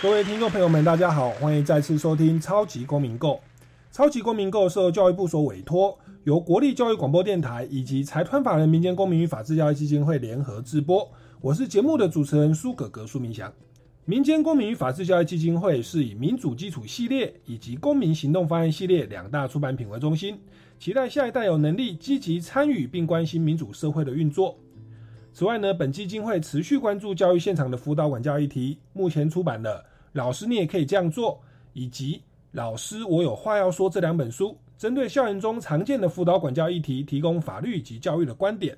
各位听众朋友们，大家好，欢迎再次收听《超级公民购》。《超级公民购》受教育部所委托，由国立教育广播电台以及财团法人民间公民与法治教育基金会联合制播。我是节目的主持人苏格格苏明祥。民间公民与法治教育基金会是以民主基础系列以及公民行动方案系列两大出版品为中心，期待下一代有能力积极参与并关心民主社会的运作。此外呢，本基金会持续关注教育现场的辅导管教议题，目前出版的《老师你也可以这样做》以及《老师我有话要说》这两本书，针对校园中常见的辅导管教议题，提供法律以及教育的观点。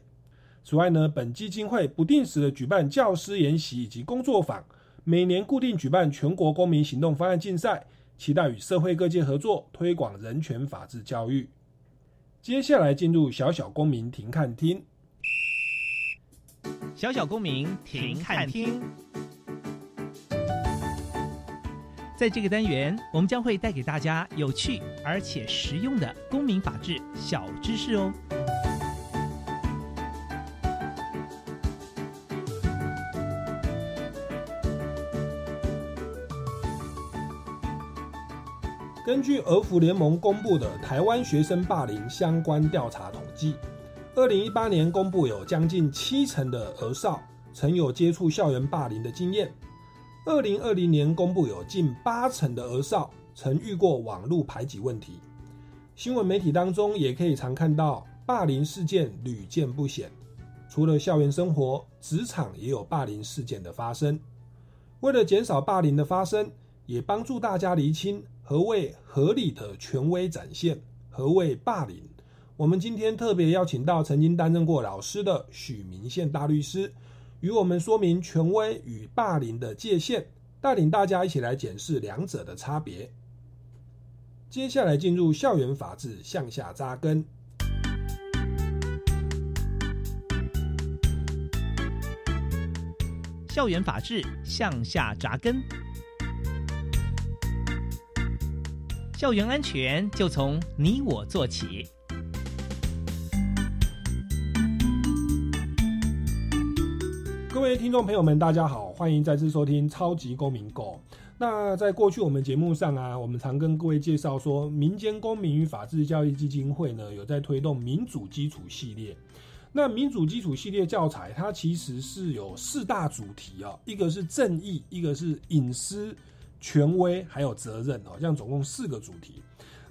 此外呢，本基金会不定时的举办教师研习以及工作坊，每年固定举办全国公民行动方案竞赛，期待与社会各界合作，推广人权法治教育。接下来进入小小公民庭看厅。小小公民停看厅，在这个单元，我们将会带给大家有趣而且实用的公民法治小知识哦。根据俄福联盟公布的台湾学生霸凌相关调查统计。二零一八年公布有将近七成的儿少曾有接触校园霸凌的经验。二零二零年公布有近八成的儿少曾遇过网络排挤问题。新闻媒体当中也可以常看到霸凌事件屡见不鲜。除了校园生活，职场也有霸凌事件的发生。为了减少霸凌的发生，也帮助大家厘清何谓合理的权威展现，何谓霸凌。我们今天特别邀请到曾经担任过老师的许明宪大律师，与我们说明权威与霸凌的界限，带领大家一起来检视两者的差别。接下来进入校园法治向下扎根。校园法治向下扎根，校园安全就从你我做起。各位听众朋友们，大家好，欢迎再次收听《超级公民购》。那在过去我们节目上啊，我们常跟各位介绍说，民间公民与法治教育基金会呢有在推动民主基础系列。那民主基础系列教材，它其实是有四大主题啊，一个是正义，一个是隐私、权威，还有责任哦，这样总共四个主题。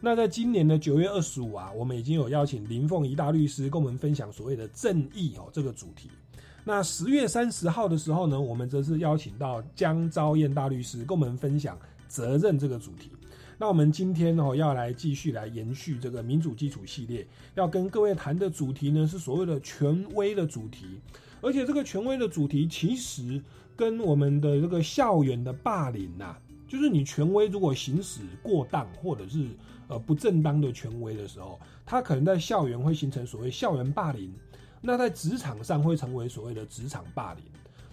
那在今年的九月二十五啊，我们已经有邀请林凤仪大律师跟我们分享所谓的正义哦这个主题。那十月三十号的时候呢，我们则是邀请到江昭燕大律师跟我们分享责任这个主题。那我们今天哦要来继续来延续这个民主基础系列，要跟各位谈的主题呢是所谓的权威的主题，而且这个权威的主题其实跟我们的这个校园的霸凌呐，就是你权威如果行使过当或者是呃不正当的权威的时候，它可能在校园会形成所谓校园霸凌。那在职场上会成为所谓的职场霸凌。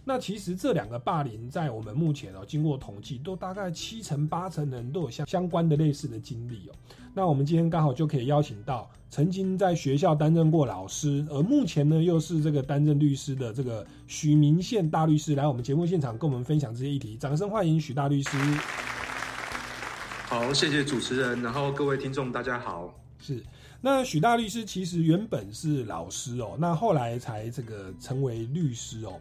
那其实这两个霸凌，在我们目前哦，经过统计，都大概七成八成的人都有相相关的类似的经历哦。那我们今天刚好就可以邀请到曾经在学校担任过老师，而目前呢又是这个担任律师的这个许明宪大律师来我们节目现场跟我们分享这些议题。掌声欢迎许大律师。好，谢谢主持人，然后各位听众大家好，是。那许大律师其实原本是老师哦，那后来才这个成为律师哦。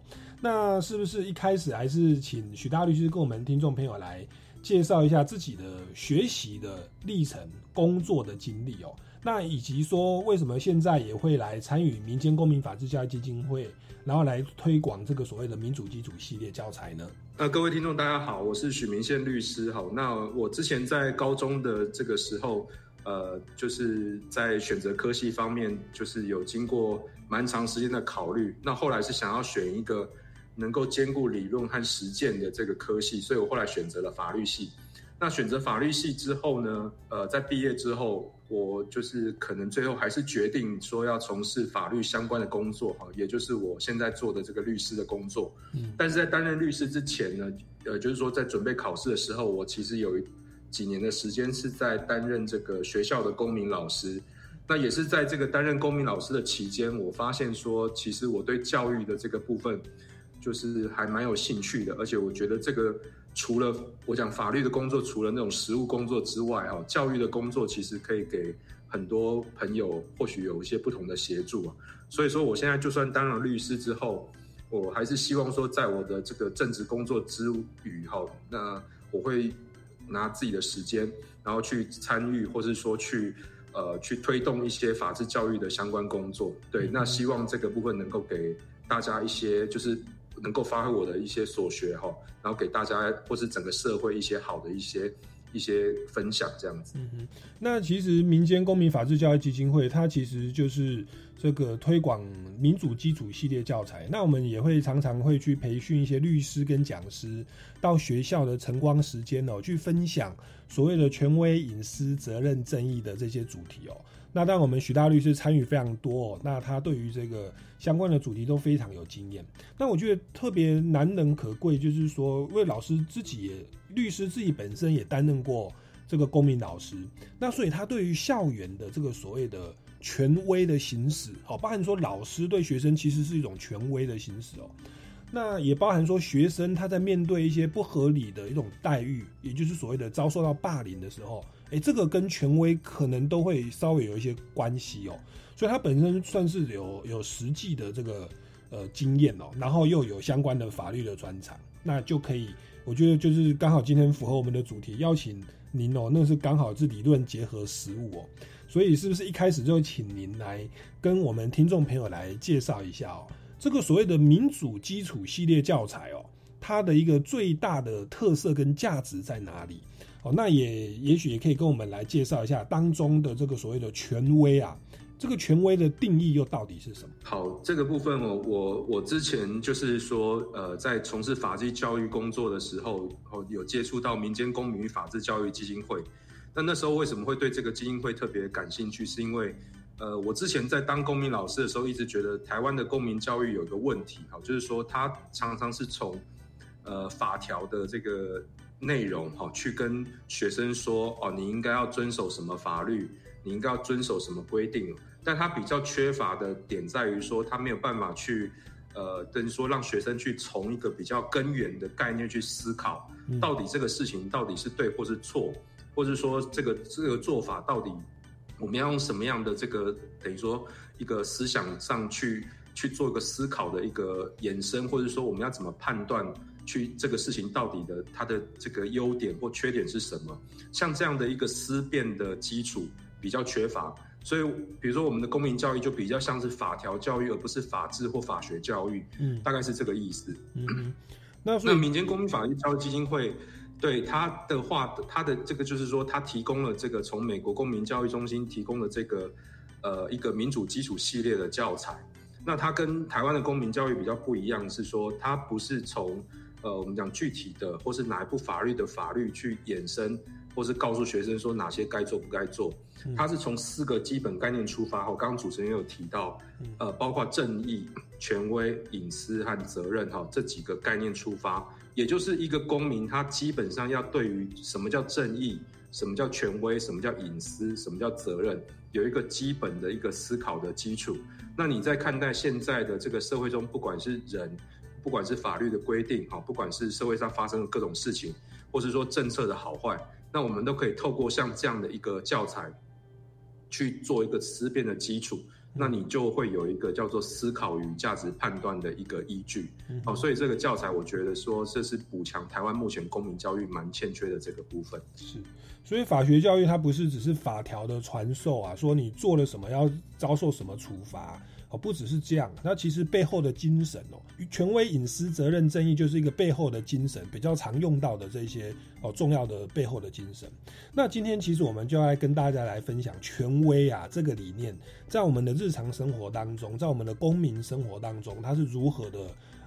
那是不是一开始还是请许大律师跟我们听众朋友来介绍一下自己的学习的历程、工作的经历哦？那以及说为什么现在也会来参与民间公民法治教育基金会，然后来推广这个所谓的民主基础系列教材呢？呃，各位听众大家好，我是许明宪律师。好，那我之前在高中的这个时候。呃，就是在选择科系方面，就是有经过蛮长时间的考虑。那后来是想要选一个能够兼顾理论和实践的这个科系，所以我后来选择了法律系。那选择法律系之后呢，呃，在毕业之后，我就是可能最后还是决定说要从事法律相关的工作哈，也就是我现在做的这个律师的工作。嗯，但是在担任律师之前呢，呃，就是说在准备考试的时候，我其实有几年的时间是在担任这个学校的公民老师。那也是在这个担任公民老师的期间，我发现说，其实我对教育的这个部分，就是还蛮有兴趣的，而且我觉得这个。除了我讲法律的工作，除了那种实务工作之外，哈，教育的工作其实可以给很多朋友或许有一些不同的协助啊。所以说，我现在就算当了律师之后，我还是希望说，在我的这个正职工作之余，哈，那我会拿自己的时间，然后去参与，或是说去呃去推动一些法治教育的相关工作。对，那希望这个部分能够给大家一些就是。能够发挥我的一些所学哈，然后给大家或是整个社会一些好的一些一些分享，这样子。嗯哼，那其实民间公民法治教育基金会，它其实就是这个推广民主基础系列教材。那我们也会常常会去培训一些律师跟讲师，到学校的晨光时间哦，去分享所谓的权威、隐私、责任、正义的这些主题哦。那当然，我们许大律师参与非常多，哦，那他对于这个相关的主题都非常有经验。那我觉得特别难能可贵，就是说，因为老师自己也律师自己本身也担任过这个公民老师，那所以他对于校园的这个所谓的权威的行使，哦，包含说老师对学生其实是一种权威的行使哦。那也包含说学生他在面对一些不合理的一种待遇，也就是所谓的遭受到霸凌的时候。哎，这个跟权威可能都会稍微有一些关系哦，所以他本身算是有有实际的这个呃经验哦，然后又有相关的法律的专长，那就可以，我觉得就是刚好今天符合我们的主题，邀请您哦，那是刚好是理论结合实务哦，所以是不是一开始就请您来跟我们听众朋友来介绍一下哦，这个所谓的民主基础系列教材哦，它的一个最大的特色跟价值在哪里？哦，那也也许也可以跟我们来介绍一下当中的这个所谓的权威啊，这个权威的定义又到底是什么？好，这个部分我我我之前就是说，呃，在从事法制教育工作的时候，有接触到民间公民与法治教育基金会。那那时候为什么会对这个基金会特别感兴趣？是因为，呃，我之前在当公民老师的时候，一直觉得台湾的公民教育有一个问题，哈，就是说它常常是从，呃，法条的这个。内容哈，去跟学生说哦，你应该要遵守什么法律，你应该要遵守什么规定。但他比较缺乏的点在于说，他没有办法去，呃，等于说让学生去从一个比较根源的概念去思考，到底这个事情到底是对或是错，或者说这个这个做法到底我们要用什么样的这个等于说一个思想上去去做一个思考的一个延伸，或者说我们要怎么判断？去这个事情到底的它的这个优点或缺点是什么？像这样的一个思辨的基础比较缺乏，所以比如说我们的公民教育就比较像是法条教育，而不是法治或法学教育，嗯，大概是这个意思。嗯，那那民间公民法律教育基金会对他的话，他的这个就是说，他提供了这个从美国公民教育中心提供的这个呃一个民主基础系列的教材。那它跟台湾的公民教育比较不一样，是说它不是从呃，我们讲具体的，或是哪一部法律的法律去衍生，或是告诉学生说哪些该做不该做，它是从四个基本概念出发。哈，刚刚主持人也有提到，呃，包括正义、权威、隐私和责任，哈，这几个概念出发，也就是一个公民，他基本上要对于什么叫正义、什么叫权威、什么叫隐私、什么叫责任，有一个基本的一个思考的基础。那你在看待现在的这个社会中，不管是人。不管是法律的规定，哈，不管是社会上发生的各种事情，或是说政策的好坏，那我们都可以透过像这样的一个教材去做一个思辨的基础，那你就会有一个叫做思考与价值判断的一个依据。好，所以这个教材，我觉得说这是补强台湾目前公民教育蛮欠缺的这个部分。是，所以法学教育它不是只是法条的传授啊，说你做了什么要遭受什么处罚。哦不只是这样，那其实背后的精神哦，权威、隐私、责任、正义，就是一个背后的精神，比较常用到的这些哦重要的背后的精神。那今天其实我们就来跟大家来分享权威啊这个理念，在我们的日常生活当中，在我们的公民生活当中，它是如何的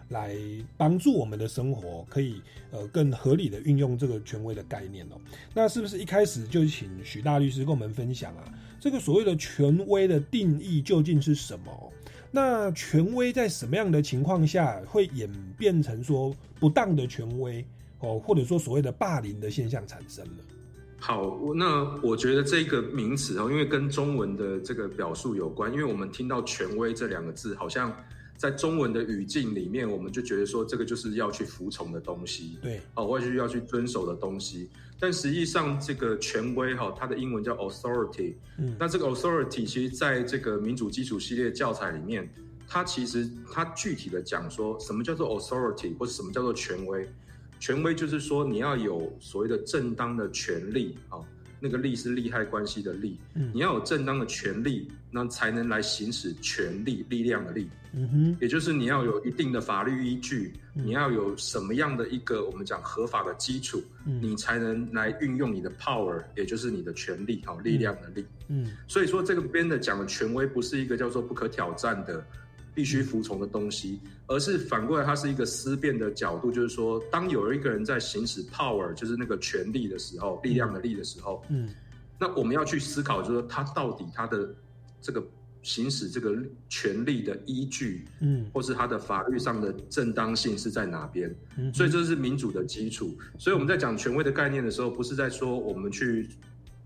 来帮助我们的生活，可以呃更合理的运用这个权威的概念哦。那是不是一开始就请许大律师跟我们分享啊？这个所谓的权威的定义究竟是什么？那权威在什么样的情况下会演变成说不当的权威哦，或者说所谓的霸凌的现象产生了？好，那我觉得这个名词哦，因为跟中文的这个表述有关，因为我们听到“权威”这两个字，好像在中文的语境里面，我们就觉得说这个就是要去服从的东西，对，哦，或者是要去遵守的东西。但实际上，这个权威哈，它的英文叫 authority，嗯，那这个 authority 其实在这个民主基础系列教材里面，它其实它具体的讲说什么叫做 authority，或者什么叫做权威。权威就是说，你要有所谓的正当的权利啊，那个利是利害关系的利，你要有正当的权利，那才能来行使权力力量的力。嗯哼，也就是你要有一定的法律依据，你要有什么样的一个我们讲合法的基础，你才能来运用你的 power，也就是你的权力好力量的力。嗯，所以说这个边的讲的权威不是一个叫做不可挑战的。必须服从的东西，而是反过来，它是一个思辨的角度，就是说，当有一个人在行使 power，就是那个权力的时候，力量的力的时候，嗯，那我们要去思考，就是说，他到底他的这个行使这个权利的依据，嗯，或是它的法律上的正当性是在哪边？嗯，所以这是民主的基础。所以我们在讲权威的概念的时候，不是在说我们去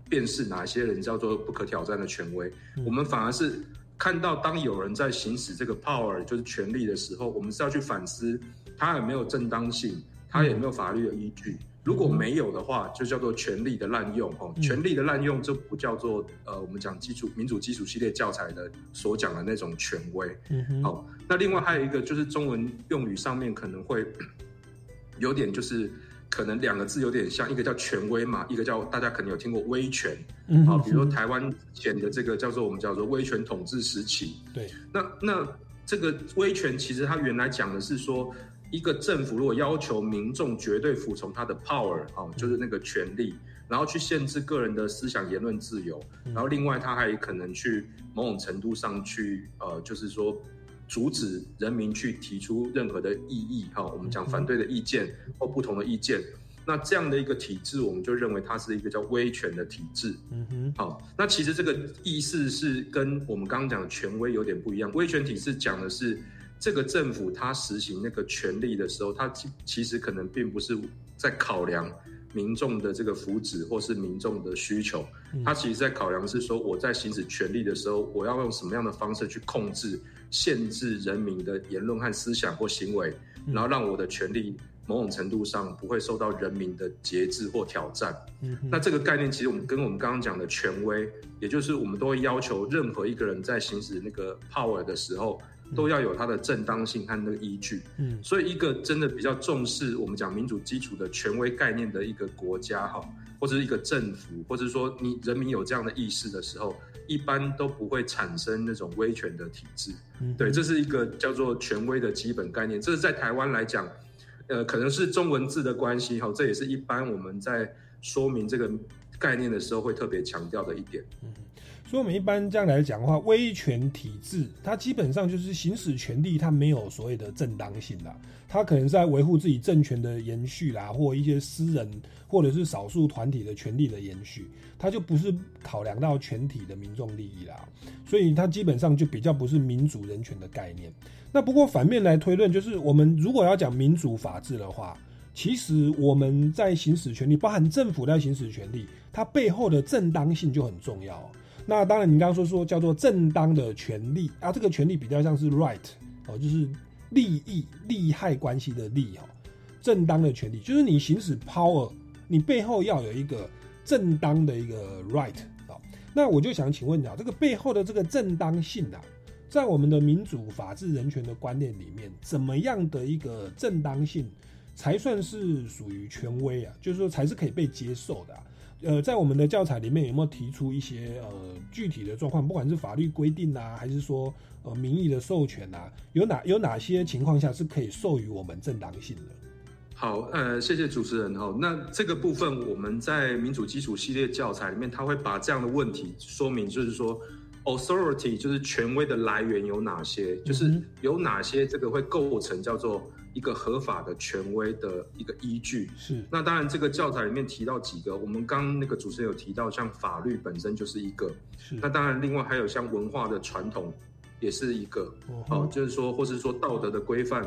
辨识哪些人叫做不可挑战的权威，我们反而是。看到当有人在行使这个 power 就是权利的时候，我们是要去反思他有没有正当性，他有没有法律的依据。如果没有的话，就叫做权力的滥用。哦，权力的滥用就不叫做呃，我们讲基础民主基础系列教材的所讲的那种权威。嗯好，那另外还有一个就是中文用语上面可能会 有点就是。可能两个字有点像，一个叫权威嘛，一个叫大家可能有听过威权，啊，比如说台湾前的这个叫做我们叫做威权统治时期。对，那那这个威权其实它原来讲的是说，一个政府如果要求民众绝对服从他的 power 啊，就是那个权利，然后去限制个人的思想言论自由，然后另外他还可能去某种程度上去呃，就是说。阻止人民去提出任何的异议，哈，我们讲反对的意见或不同的意见，那这样的一个体制，我们就认为它是一个叫威权的体制。嗯哼，好，那其实这个意思是跟我们刚刚讲的权威有点不一样。威权体制讲的是这个政府它实行那个权利的时候，它其其实可能并不是在考量。民众的这个福祉或是民众的需求，他其实在考量是说，我在行使权利的时候，我要用什么样的方式去控制、限制人民的言论和思想或行为，然后让我的权利某种程度上不会受到人民的节制或挑战。那这个概念其实我们跟我们刚刚讲的权威，也就是我们都会要求任何一个人在行使那个 power 的时候。都要有它的正当性和那个依据，嗯，所以一个真的比较重视我们讲民主基础的权威概念的一个国家哈，或者是一个政府，或者说你人民有这样的意识的时候，一般都不会产生那种威权的体制，对，这是一个叫做权威的基本概念。这是在台湾来讲，呃，可能是中文字的关系哈，这也是一般我们在说明这个概念的时候会特别强调的一点。所以，我们一般这样来讲的话，威权体制它基本上就是行使权力，它没有所谓的正当性啦。它可能是在维护自己政权的延续啦，或一些私人或者是少数团体的权利的延续，它就不是考量到全体的民众利益啦。所以，它基本上就比较不是民主人权的概念。那不过反面来推论，就是我们如果要讲民主法治的话，其实我们在行使权利，包含政府在行使权利，它背后的正当性就很重要。那当然，你刚刚说说叫做正当的权利啊，这个权利比较像是 right 哦，就是利益、利害关系的利哦。正当的权利就是你行使 power，你背后要有一个正当的一个 right 啊。那我就想请问你啊，这个背后的这个正当性啊，在我们的民主、法治、人权的观念里面，怎么样的一个正当性才算是属于权威啊？就是说，才是可以被接受的。啊呃，在我们的教材里面有没有提出一些呃具体的状况？不管是法律规定啊，还是说呃民意的授权啊，有哪有哪些情况下是可以授予我们正当性的？好，呃，谢谢主持人哈。那这个部分我们在民主基础系列教材里面，他会把这样的问题说明，就是说，authority 就是权威的来源有哪些，就是有哪些这个会构成叫做一个合法的权威的一个依据。是。那当然，这个教材里面提到几个，我们刚那个主持人有提到，像法律本身就是一个。是。那当然，另外还有像文化的传统也是一个。哦。就是说，或是说道德的规范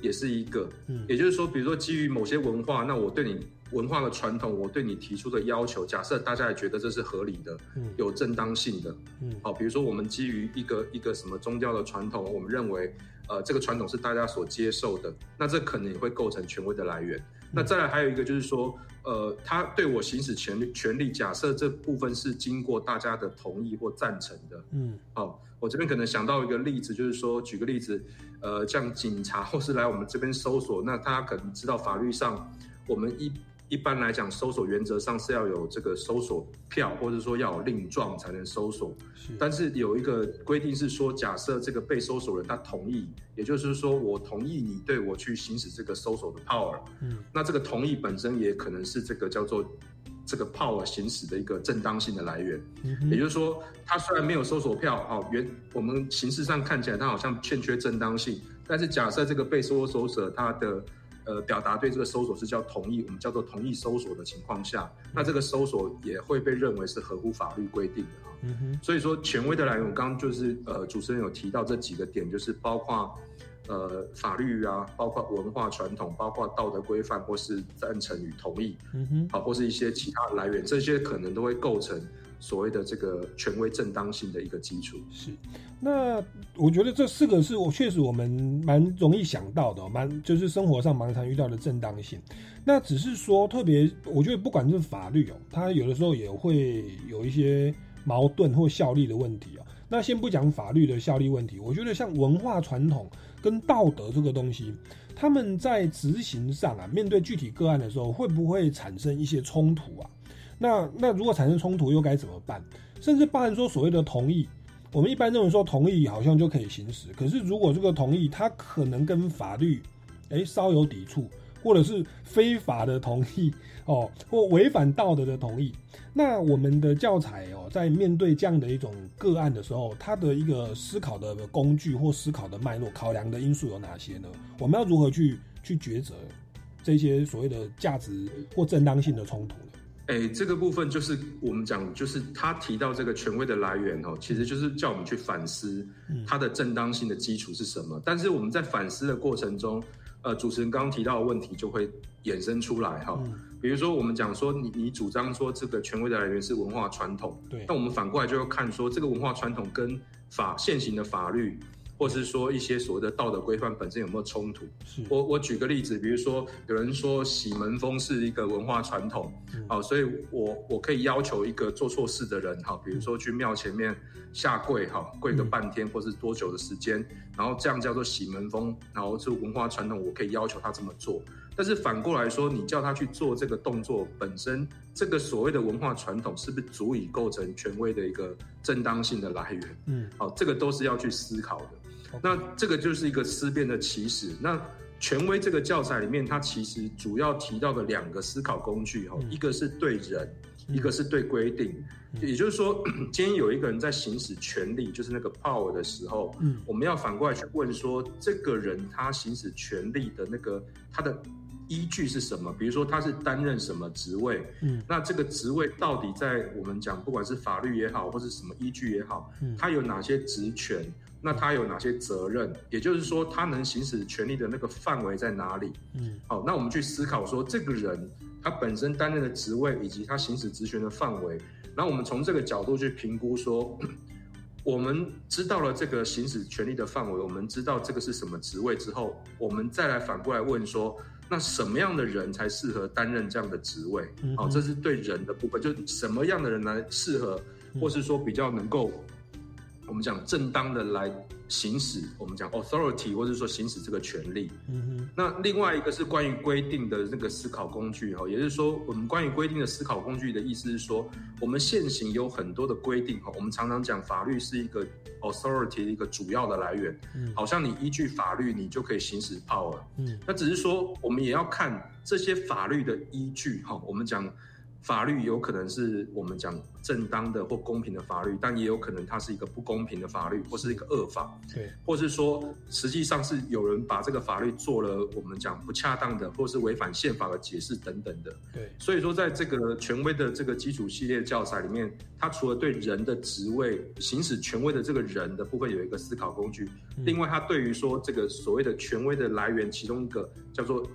也是一个。嗯。也就是说，比如说基于某些文化，那我对你。文化的传统，我对你提出的要求，假设大家也觉得这是合理的，嗯，有正当性的，嗯，好，比如说我们基于一个一个什么宗教的传统，我们认为，呃，这个传统是大家所接受的，那这可能也会构成权威的来源。那再来还有一个就是说，呃，他对我行使权利权利，假设这部分是经过大家的同意或赞成的，嗯，好，我这边可能想到一个例子，就是说，举个例子，呃，像警察或是来我们这边搜索，那他可能知道法律上我们一。一般来讲，搜索原则上是要有这个搜索票，或者说要有令状才能搜索。是，但是有一个规定是说，假设这个被搜索人他同意，也就是说我同意你对我去行使这个搜索的 power。嗯，那这个同意本身也可能是这个叫做这个 power 行使的一个正当性的来源。嗯，也就是说，他虽然没有搜索票，哦，原我们形式上看起来他好像欠缺正当性，但是假设这个被搜索者他的呃，表达对这个搜索是叫同意，我们叫做同意搜索的情况下，那这个搜索也会被认为是合乎法律规定的啊。嗯哼。所以说，权威的来源，我刚刚就是呃，主持人有提到这几个点，就是包括呃法律啊，包括文化传统，包括道德规范，或是赞成与同意，嗯哼，好，或是一些其他来源，这些可能都会构成。所谓的这个权威正当性的一个基础是，那我觉得这四个是我确实我们蛮容易想到的，蛮就是生活上蛮常遇到的正当性。那只是说特别，我觉得不管是法律哦，它有的时候也会有一些矛盾或效力的问题哦。那先不讲法律的效力问题，我觉得像文化传统跟道德这个东西，他们在执行上啊，面对具体个案的时候，会不会产生一些冲突啊？那那如果产生冲突又该怎么办？甚至包含说所谓的同意，我们一般认为说同意好像就可以行使。可是如果这个同意它可能跟法律诶稍有抵触，或者是非法的同意哦，或违反道德的同意，那我们的教材哦，在面对这样的一种个案的时候，它的一个思考的工具或思考的脉络、考量的因素有哪些呢？我们要如何去去抉择这些所谓的价值或正当性的冲突呢？哎，这个部分就是我们讲，就是他提到这个权威的来源哦，其实就是叫我们去反思它的正当性的基础是什么。但是我们在反思的过程中，呃，主持人刚刚提到的问题就会衍生出来哈。比如说，我们讲说，你你主张说这个权威的来源是文化传统，对，那我们反过来就要看说，这个文化传统跟法现行的法律。或是说一些所谓的道德规范本身有没有冲突？我我举个例子，比如说有人说洗门风是一个文化传统，好，所以我我可以要求一个做错事的人，哈，比如说去庙前面下跪，哈，跪个半天或是多久的时间，然后这样叫做洗门风，然后是文化传统，我可以要求他这么做。但是反过来说，你叫他去做这个动作本身，这个所谓的文化传统是不是足以构成权威的一个正当性的来源？嗯，好，这个都是要去思考的。那这个就是一个思辨的起始。那权威这个教材里面，它其实主要提到的两个思考工具哈，一个是对人，一个是对规定。也就是说，今天有一个人在行使权力，就是那个 power 的时候，嗯，我们要反过来去问说，这个人他行使权力的那个他的依据是什么？比如说他是担任什么职位？嗯，那这个职位到底在我们讲，不管是法律也好，或是什么依据也好，嗯，他有哪些职权？那他有哪些责任？也就是说，他能行使权利的那个范围在哪里？嗯，好，那我们去思考说，这个人他本身担任的职位以及他行使职权的范围，然后我们从这个角度去评估说，我们知道了这个行使权利的范围，我们知道这个是什么职位之后，我们再来反过来问说，那什么样的人才适合担任这样的职位？好，这是对人的部分，就什么样的人来适合，或是说比较能够。我们讲正当的来行使，我们讲 authority，或者说行使这个权利。嗯哼。那另外一个是关于规定的那个思考工具哈，也就是说，我们关于规定的思考工具的意思是说，我们现行有很多的规定哈，我们常常讲法律是一个 authority 一个主要的来源。嗯。好像你依据法律，你就可以行使 power。嗯。那只是说，我们也要看这些法律的依据哈，我们讲。法律有可能是我们讲正当的或公平的法律，但也有可能它是一个不公平的法律，或是一个恶法，对，或是说实际上是有人把这个法律做了我们讲不恰当的，或是违反宪法的解释等等的。对，所以说，在这个权威的这个基础系列教材里面，它除了对人的职位行使权威的这个人的部分有一个思考工具，另外它对于说这个所谓的权威的来源，其中一个叫做。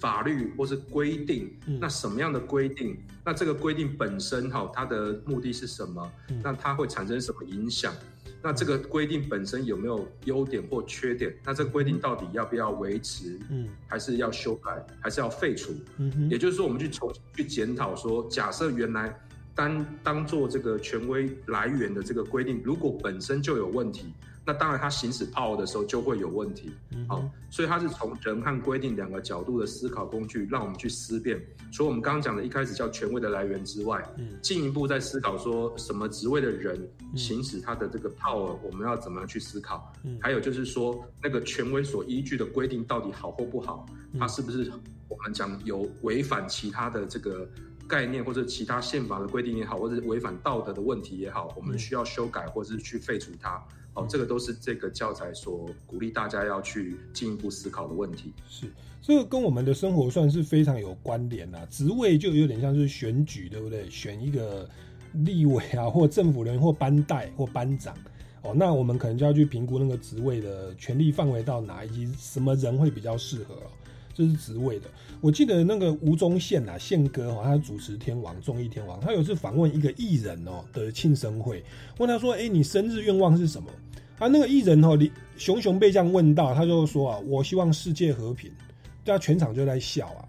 法律或是规定，那什么样的规定？那这个规定本身哈，它的目的是什么？那它会产生什么影响？那这个规定本身有没有优点或缺点？那这个规定到底要不要维持？嗯，还是要修改？还是要废除？嗯也就是说，我们去重去检讨说，假设原来当当做这个权威来源的这个规定，如果本身就有问题。那当然，他行使 power 的时候就会有问题。好，所以他是从人和规定两个角度的思考工具，让我们去思辨。除了我们刚刚讲的一开始叫权威的来源之外，进一步在思考说什么职位的人行使他的这个 power，我们要怎么样去思考？还有就是说，那个权威所依据的规定到底好或不好？它是不是我们讲有违反其他的这个概念，或者其他宪法的规定也好，或者违反道德的问题也好，我们需要修改或者是去废除它？哦，这个都是这个教材所鼓励大家要去进一步思考的问题。是，这个跟我们的生活算是非常有关联呐。职位就有点像是选举，对不对？选一个立委啊，或政府人员，或班代，或班长。哦，那我们可能就要去评估那个职位的权力范围到哪，以及什么人会比较适合。这是职位的。我记得那个吴宗宪啊，宪哥哦，他主持天王综艺天王，他有次访问一个艺人哦的庆生会，问他说：“哎，你生日愿望是什么？”啊，那个艺人哦，李熊熊被这样问到，他就说啊：“我希望世界和平。”大家全场就在笑啊。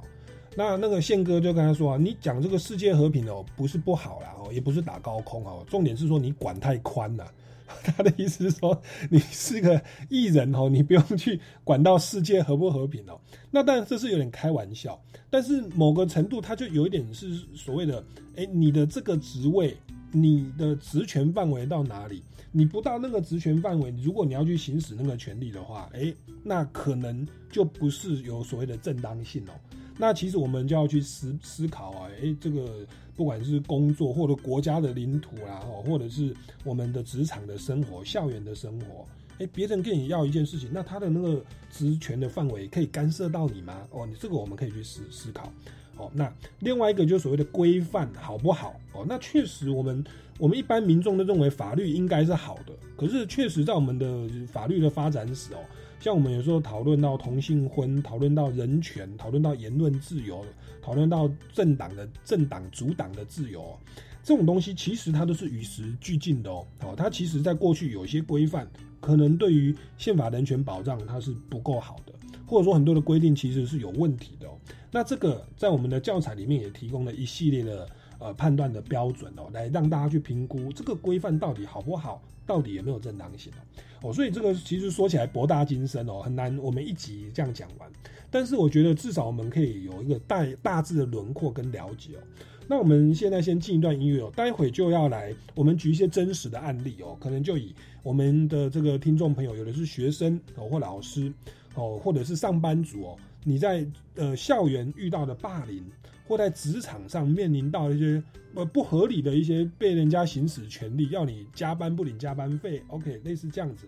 那那个宪哥就跟他说啊：“你讲这个世界和平哦，不是不好啦哦，也不是打高空哦，重点是说你管太宽了。”他的意思是说，你是个艺人哦，你不用去管到世界和不和平哦。那当然这是有点开玩笑，但是某个程度，他就有一点是所谓的，哎，你的这个职位，你的职权范围到哪里？你不到那个职权范围，如果你要去行使那个权利的话，哎，那可能就不是有所谓的正当性哦。那其实我们就要去思思考啊，诶，这个不管是工作或者国家的领土啦，哦，或者是我们的职场的生活、校园的生活，诶，别人跟你要一件事情，那他的那个职权的范围可以干涉到你吗？哦，你这个我们可以去思思考。哦，那另外一个就是所谓的规范好不好？哦，那确实我们我们一般民众都认为法律应该是好的，可是确实在我们的法律的发展史哦。像我们有时候讨论到同性婚，讨论到人权，讨论到言论自由，讨论到政党的政党主党的自由，这种东西其实它都是与时俱进的哦。好，它其实在过去有一些规范，可能对于宪法人权保障它是不够好的，或者说很多的规定其实是有问题的哦。那这个在我们的教材里面也提供了一系列的呃判断的标准哦，来让大家去评估这个规范到底好不好，到底有没有正当性哦。哦，所以这个其实说起来博大精深哦，很难我们一集这样讲完。但是我觉得至少我们可以有一个大大致的轮廓跟了解哦。那我们现在先进一段音乐哦，待会就要来我们举一些真实的案例哦，可能就以我们的这个听众朋友，有的是学生哦或老师哦，或者是上班族哦，你在呃校园遇到的霸凌。或在职场上面临到一些呃不合理的一些被人家行使权利，要你加班不领加班费，OK，类似这样子，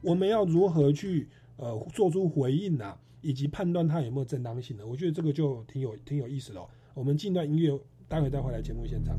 我们要如何去呃做出回应呐，以及判断它有没有正当性呢？我觉得这个就挺有挺有意思的。我们进段音乐，待会再回来节目现场。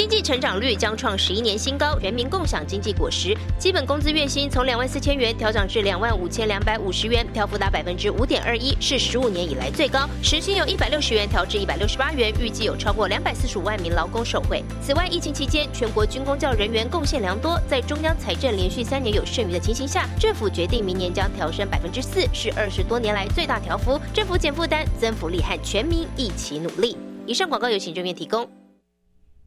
经济成长率将创十一年新高，全民共享经济果实。基本工资月薪从两万四千元调涨至两万五千两百五十元，调幅达百分之五点二一，是十五年以来最高。时薪由一百六十元调至一百六十八元，预计有超过两百四十五万名劳工受惠。此外，疫情期间全国军工教人员贡献良多，在中央财政连续三年有剩余的情形下，政府决定明年将调升百分之四，是二十多年来最大调幅。政府减负担、增福利，和全民一起努力。以上广告由行政院提供。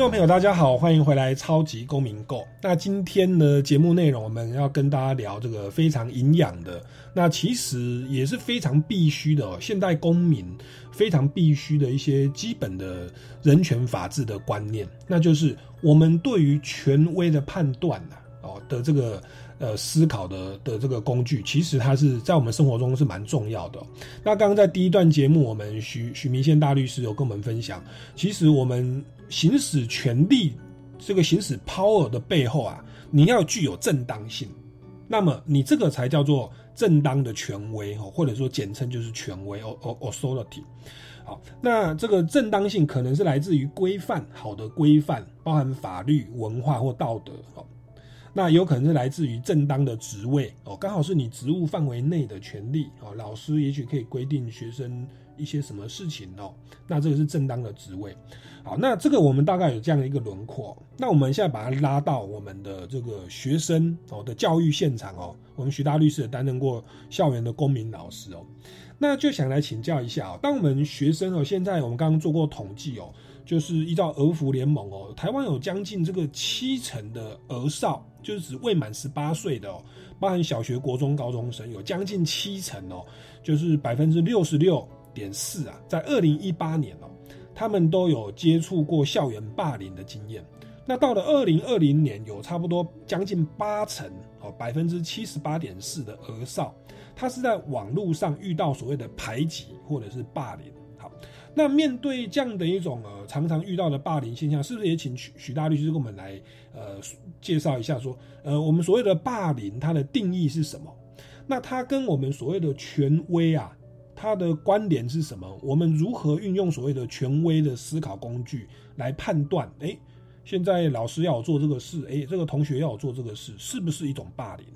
众朋友，大家好，欢迎回来《超级公民购》。那今天呢，节目内容我们要跟大家聊这个非常营养的，那其实也是非常必须的哦，现代公民非常必须的一些基本的人权法治的观念，那就是我们对于权威的判断呐、哦的这个呃思考的的这个工具，其实它是在我们生活中是蛮重要的、那刚刚在第一段节目，我们许许明宪大律师有跟我们分享，其实我们行使权利这个行使 power 的背后啊，你要具有正当性，那么你这个才叫做正当的权威哦，或者说简称就是权威 o o authority。好，那这个正当性可能是来自于规范，好的规范包含法律、文化或道德哦。那有可能是来自于正当的职位哦，刚好是你职务范围内的权利哦。老师也许可以规定学生一些什么事情哦，那这个是正当的职位。好，那这个我们大概有这样的一个轮廓。那我们现在把它拉到我们的这个学生哦的教育现场哦，我们徐大律师也担任过校园的公民老师哦，那就想来请教一下哦，当我们学生哦，现在我们刚刚做过统计哦，就是依照儿福联盟哦，台湾有将近这个七成的儿少，就是指未满十八岁的哦，包含小学、国中、高中生，有将近七成哦，就是百分之六十六点四啊，在二零一八年哦。他们都有接触过校园霸凌的经验。那到了二零二零年，有差不多将近八成哦，百分之七十八点四的儿少，他是在网络上遇到所谓的排挤或者是霸凌。那面对这样的一种呃常常遇到的霸凌现象，是不是也请许许大律师跟我们来呃介绍一下说，呃我们所谓的霸凌它的定义是什么？那它跟我们所谓的权威啊？它的关联是什么？我们如何运用所谓的权威的思考工具来判断？诶，现在老师要我做这个事，诶，这个同学要我做这个事，是不是一种霸凌？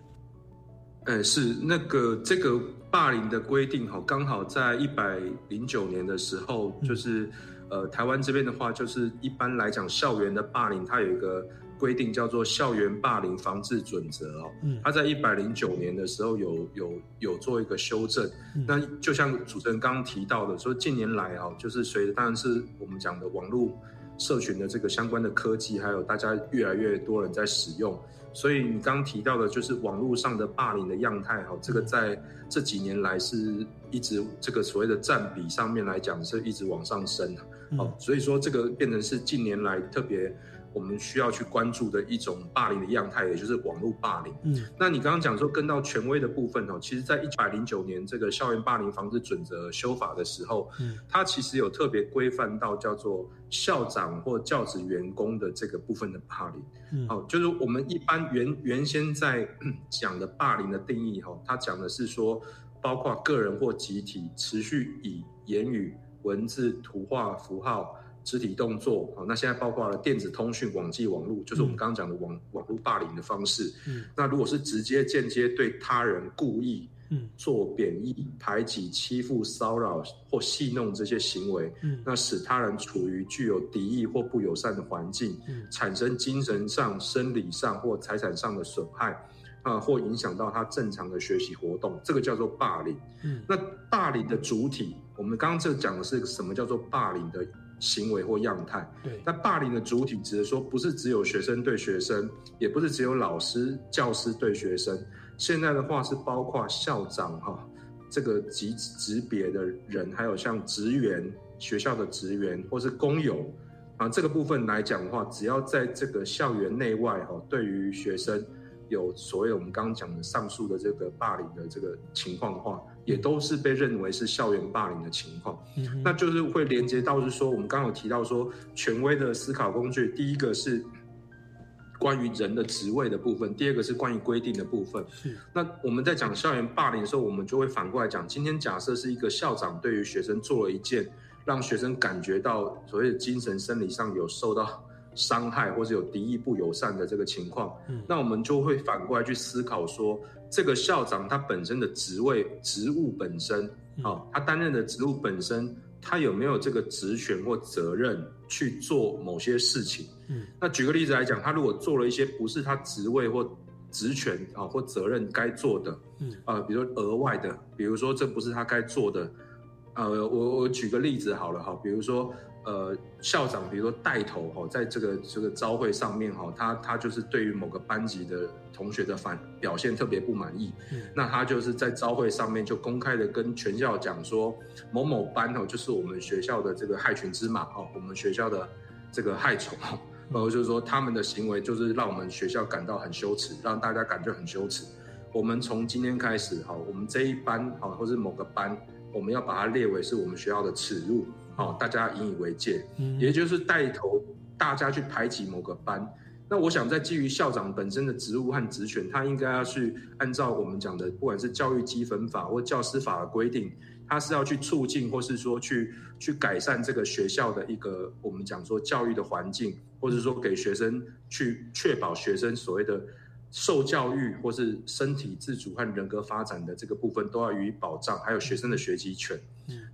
呃，是那个这个霸凌的规定，哈，刚好在一百零九年的时候，就是呃，台湾这边的话，就是一般来讲，校园的霸凌它有一个。规定叫做《校园霸凌防治准则》哦，它在一百零九年的时候有有有做一个修正。那就像主持人刚刚提到的，说近年来啊，就是随着当然是我们讲的网络社群的这个相关的科技，还有大家越来越多人在使用，所以你刚刚提到的，就是网络上的霸凌的样态哈，这个在这几年来是一直这个所谓的占比上面来讲是一直往上升好，所以说这个变成是近年来特别。我们需要去关注的一种霸凌的样态，也就是网络霸凌。嗯，那你刚刚讲说跟到权威的部分哦，其实在一百零九年这个校园霸凌防治准则修法的时候，嗯，它其实有特别规范到叫做校长或教职员工的这个部分的霸凌。嗯，好，就是我们一般原原先在 讲的霸凌的定义哈，它讲的是说，包括个人或集体持续以言语、文字、图画、符号。肢体动作啊，那现在包括了电子通讯、网际网络，就是我们刚刚讲的网网络霸凌的方式。嗯，那如果是直接、间接对他人故意嗯做贬义、排挤、欺负、骚扰或戏弄这些行为，嗯那使他人处于具有敌意或不友善的环境，嗯产生精神上、生理上或财产上的损害。啊，或影响到他正常的学习活动，这个叫做霸凌。嗯，那霸凌的主体，我们刚刚这讲的是什么叫做霸凌的行为或样态？对，那霸凌的主体指的说，不是只有学生对学生，也不是只有老师、教师对学生，现在的话是包括校长哈，这个级级别的人，还有像职员、学校的职员或是工友啊，这个部分来讲的话，只要在这个校园内外哈，对于学生。有所谓我们刚刚讲的上述的这个霸凌的这个情况的话，也都是被认为是校园霸凌的情况。嗯那就是会连接到是说，我们刚刚有提到说，权威的思考工具，第一个是关于人的职位的部分，第二个是关于规定的部分。是。那我们在讲校园霸凌的时候，我们就会反过来讲，今天假设是一个校长对于学生做了一件让学生感觉到所谓的精神生理上有受到。伤害或者有敌意不友善的这个情况，嗯，那我们就会反过来去思考说，这个校长他本身的职位、职务本身，好、他担任的职务本身，他有没有这个职权或责任去做某些事情？嗯，那举个例子来讲，他如果做了一些不是他职位或职权啊或责任该做的，嗯，啊，比如说额外的，比如说这不是他该做的，呃，我我举个例子好了哈，比如说。呃，校长比如说带头哈，在这个这个招会上面哈，他他就是对于某个班级的同学的反表现特别不满意，嗯，那他就是在招会上面就公开的跟全校讲说，某某班哦，就是我们学校的这个害群之马哦，我们学校的这个害虫哦，然后就是说他们的行为就是让我们学校感到很羞耻，让大家感觉很羞耻。我们从今天开始哈，我们这一班哈，或是某个班，我们要把它列为是我们学校的耻辱。哦，大家引以为戒，嗯，也就是带头大家去排挤某个班。那我想，在基于校长本身的职务和职权，他应该要去按照我们讲的，不管是教育积分法或教师法的规定，他是要去促进，或是说去去改善这个学校的一个我们讲说教育的环境，或者说给学生去确保学生所谓的。受教育或是身体自主和人格发展的这个部分都要予以保障，还有学生的学习权。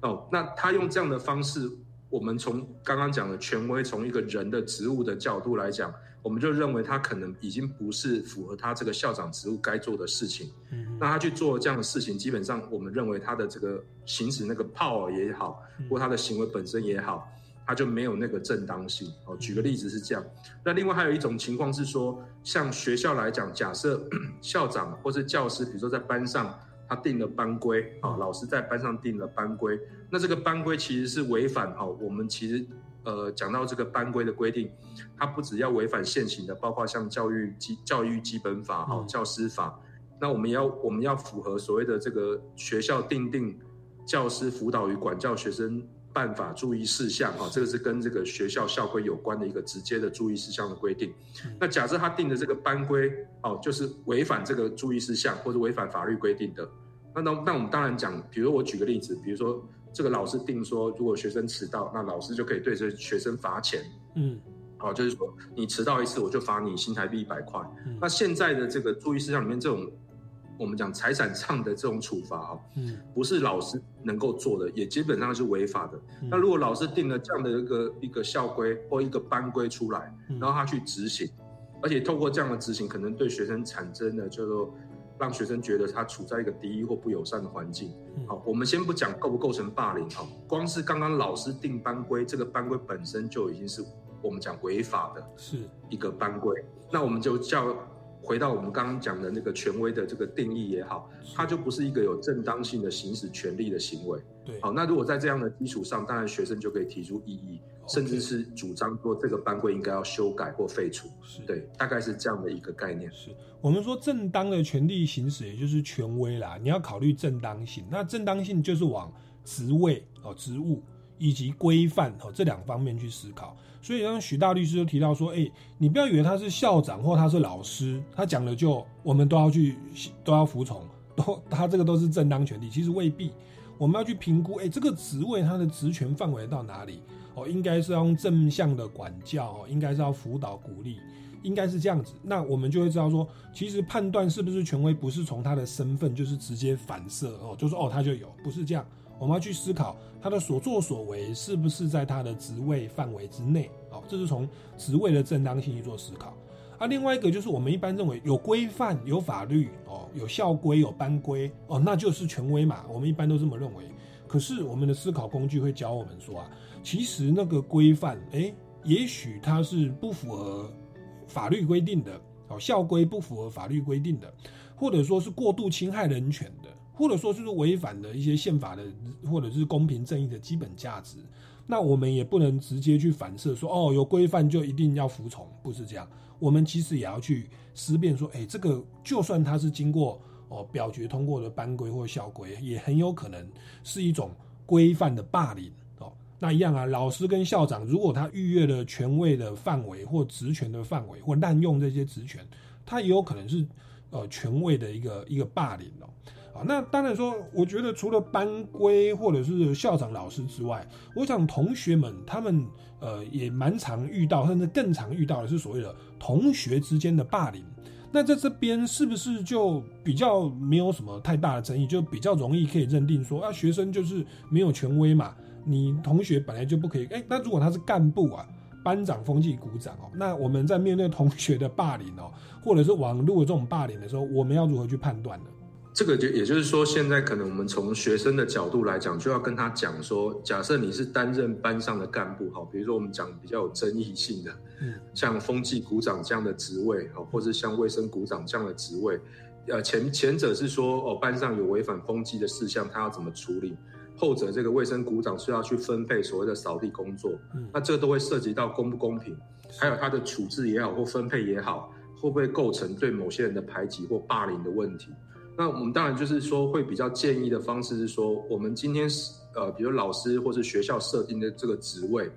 哦，那他用这样的方式，我们从刚刚讲的权威，从一个人的职务的角度来讲，我们就认为他可能已经不是符合他这个校长职务该做的事情。嗯，那他去做这样的事情，基本上我们认为他的这个行使那个 power 也好，或他的行为本身也好。他就没有那个正当性哦。举个例子是这样，那另外还有一种情况是说，像学校来讲，假设 校长或是教师，比如说在班上他定了班规啊，老师在班上定了班规，那这个班规其实是违反哈，我们其实呃讲到这个班规的规定，它不只要违反现行的，包括像教育基教育基本法哈、教师法，那我们要我们要符合所谓的这个学校定定教师辅导与管教学生。办法注意事项哈，这个是跟这个学校校规有关的一个直接的注意事项的规定。那假设他定的这个班规哦，就是违反这个注意事项或者违反法律规定的，那那那我们当然讲，比如我举个例子，比如说这个老师定说，如果学生迟到，那老师就可以对这学生罚钱。嗯，好，就是说你迟到一次，我就罚你新台币一百块。那现在的这个注意事项里面这种。我们讲财产上的这种处罚哈，嗯，不是老师能够做的，也基本上是违法的。那如果老师定了这样的一个一个校规或一个班规出来，然后他去执行，而且透过这样的执行，可能对学生产生的就说让学生觉得他处在一个敌意或不友善的环境。好，我们先不讲构不构成霸凌好，光是刚刚老师定班规，这个班规本身就已经是我们讲违法的，是一个班规。那我们就叫。回到我们刚刚讲的那个权威的这个定义也好，它就不是一个有正当性的行使权利的行为。对，好，那如果在这样的基础上，当然学生就可以提出异议，甚至是主张说这个班规应该要修改或废除。是对，大概是这样的一个概念。是我们说正当的权利行使，也就是权威啦，你要考虑正当性。那正当性就是往职位哦、职务以及规范哦这两方面去思考。所以，像许大律师就提到说，哎，你不要以为他是校长或他是老师，他讲的就我们都要去都要服从，都他这个都是正当权利，其实未必。我们要去评估，哎，这个职位他的职权范围到哪里？哦，应该是要用正向的管教，哦，应该是要辅导鼓励，应该是这样子。那我们就会知道说，其实判断是不是权威，不是从他的身份，就是直接反射哦，就说哦他就有，不是这样。我们要去思考他的所作所为是不是在他的职位范围之内，哦，这是从职位的正当性去做思考。啊，另外一个就是我们一般认为有规范、有法律，哦，有校规、有班规，哦，那就是权威嘛。我们一般都这么认为。可是我们的思考工具会教我们说啊，其实那个规范，诶，也许它是不符合法律规定的，哦，校规不符合法律规定的，或者说是过度侵害人权的。或者说是违反的一些宪法的，或者是公平正义的基本价值，那我们也不能直接去反射说，哦，有规范就一定要服从，不是这样。我们其实也要去思辨说，哎，这个就算它是经过哦表决通过的班规或校规，也很有可能是一种规范的霸凌。那一样啊，老师跟校长如果他逾越了权位的范围或职权的范围，或滥用这些职权，他也有可能是呃权位的一个一个霸凌哦。啊，那当然说，我觉得除了班规或者是校长老师之外，我想同学们他们呃也蛮常遇到，甚至更常遇到的是所谓的同学之间的霸凌。那在这边是不是就比较没有什么太大的争议，就比较容易可以认定说啊，学生就是没有权威嘛，你同学本来就不可以。哎，那如果他是干部啊，班长、风纪股长哦，那我们在面对同学的霸凌哦，或者是网络这种霸凌的时候，我们要如何去判断呢？这个就也就是说，现在可能我们从学生的角度来讲，就要跟他讲说，假设你是担任班上的干部，哈，比如说我们讲比较有争议性的，嗯，像风纪股长这样的职位，哈，或者像卫生股长这样的职位，呃，前前者是说，哦，班上有违反风纪的事项，他要怎么处理？后者这个卫生股长是要去分配所谓的扫地工作，嗯，那这都会涉及到公不公平，还有他的处置也好或分配也好，会不会构成对某些人的排挤或霸凌的问题？那我们当然就是说，会比较建议的方式是说，我们今天是呃，比如老师或是学校设定的这个职位，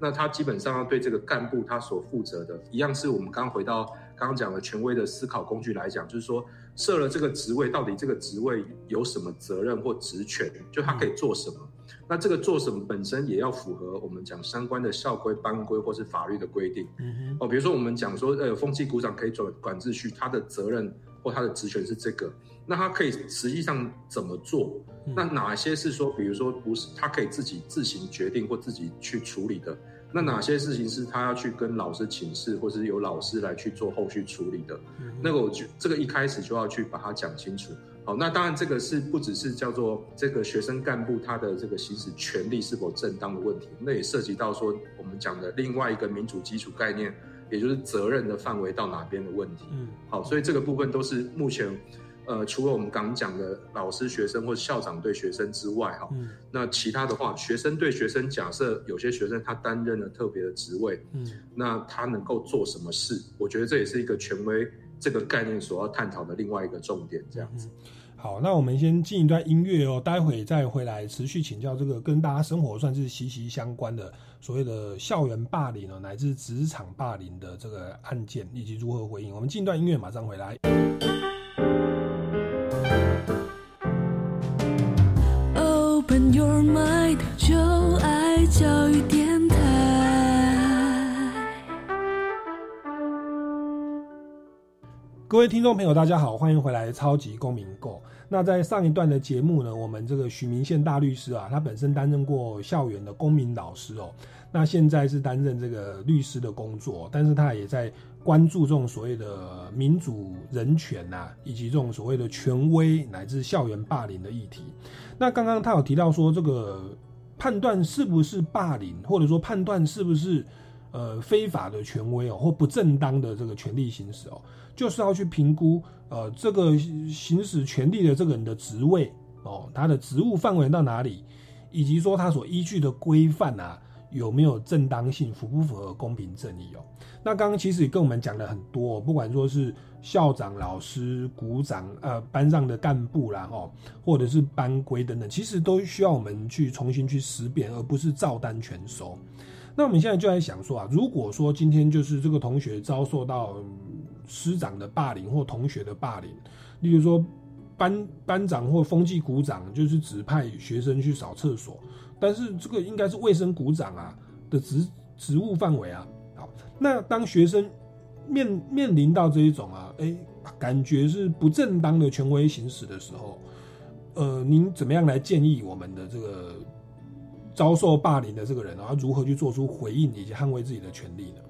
那他基本上要对这个干部他所负责的，一样是我们刚刚回到刚刚讲的权威的思考工具来讲，就是说设了这个职位，到底这个职位有什么责任或职权，就他可以做什么？那这个做什么本身也要符合我们讲相关的校规、班规或是法律的规定。哦，比如说我们讲说，呃，风气股长可以转管秩序，他的责任或他的职权是这个。那他可以实际上怎么做？那哪些是说，比如说不是他可以自己自行决定或自己去处理的？那哪些事情是他要去跟老师请示，或是由老师来去做后续处理的？那个我就这个一开始就要去把它讲清楚。好，那当然这个是不只是叫做这个学生干部他的这个行使权利是否正当的问题，那也涉及到说我们讲的另外一个民主基础概念，也就是责任的范围到哪边的问题。嗯，好，所以这个部分都是目前。呃，除了我们刚讲的老师、学生或者校长对学生之外，哈，那其他的话，学生对学生，假设有些学生他担任了特别的职位，嗯，那他能够做什么事？我觉得这也是一个权威这个概念所要探讨的另外一个重点，这样子。好，那我们先进一段音乐哦，待会再回来持续请教这个跟大家生活算是息息相关的所谓的校园霸凌哦，乃至职场霸凌的这个案件以及如何回应。我们进一段音乐，马上回来。Open your mind，就爱教育电台。各位听众朋友，大家好，欢迎回来《超级公民购》。那在上一段的节目呢，我们这个许明宪大律师啊，他本身担任过校园的公民老师哦，那现在是担任这个律师的工作，但是他也在。关注这种所谓的民主人权呐，以及这种所谓的权威乃至校园霸凌的议题。那刚刚他有提到说，这个判断是不是霸凌，或者说判断是不是呃非法的权威哦，或不正当的这个权利行使哦，就是要去评估呃这个行使权利的这个人的职位哦，他的职务范围到哪里，以及说他所依据的规范啊。有没有正当性，符不符合公平正义哦。那刚刚其实也跟我们讲了很多、不管说是校长、老师、股长、呃班上的干部啦，哦，或者是班规等等，其实都需要我们去重新去思辨，而不是照单全收。那我们现在就在想说啊，如果说今天就是这个同学遭受到师长的霸凌或同学的霸凌，例如说班班长或风纪股长就是指派学生去扫厕所，但是这个应该是卫生股长啊的职职务范围啊。好那当学生面面临到这一种啊，哎，感觉是不正当的权威行使的时候，呃，您怎么样来建议我们的这个遭受霸凌的这个人啊，如何去做出回应以及捍卫自己的权利呢？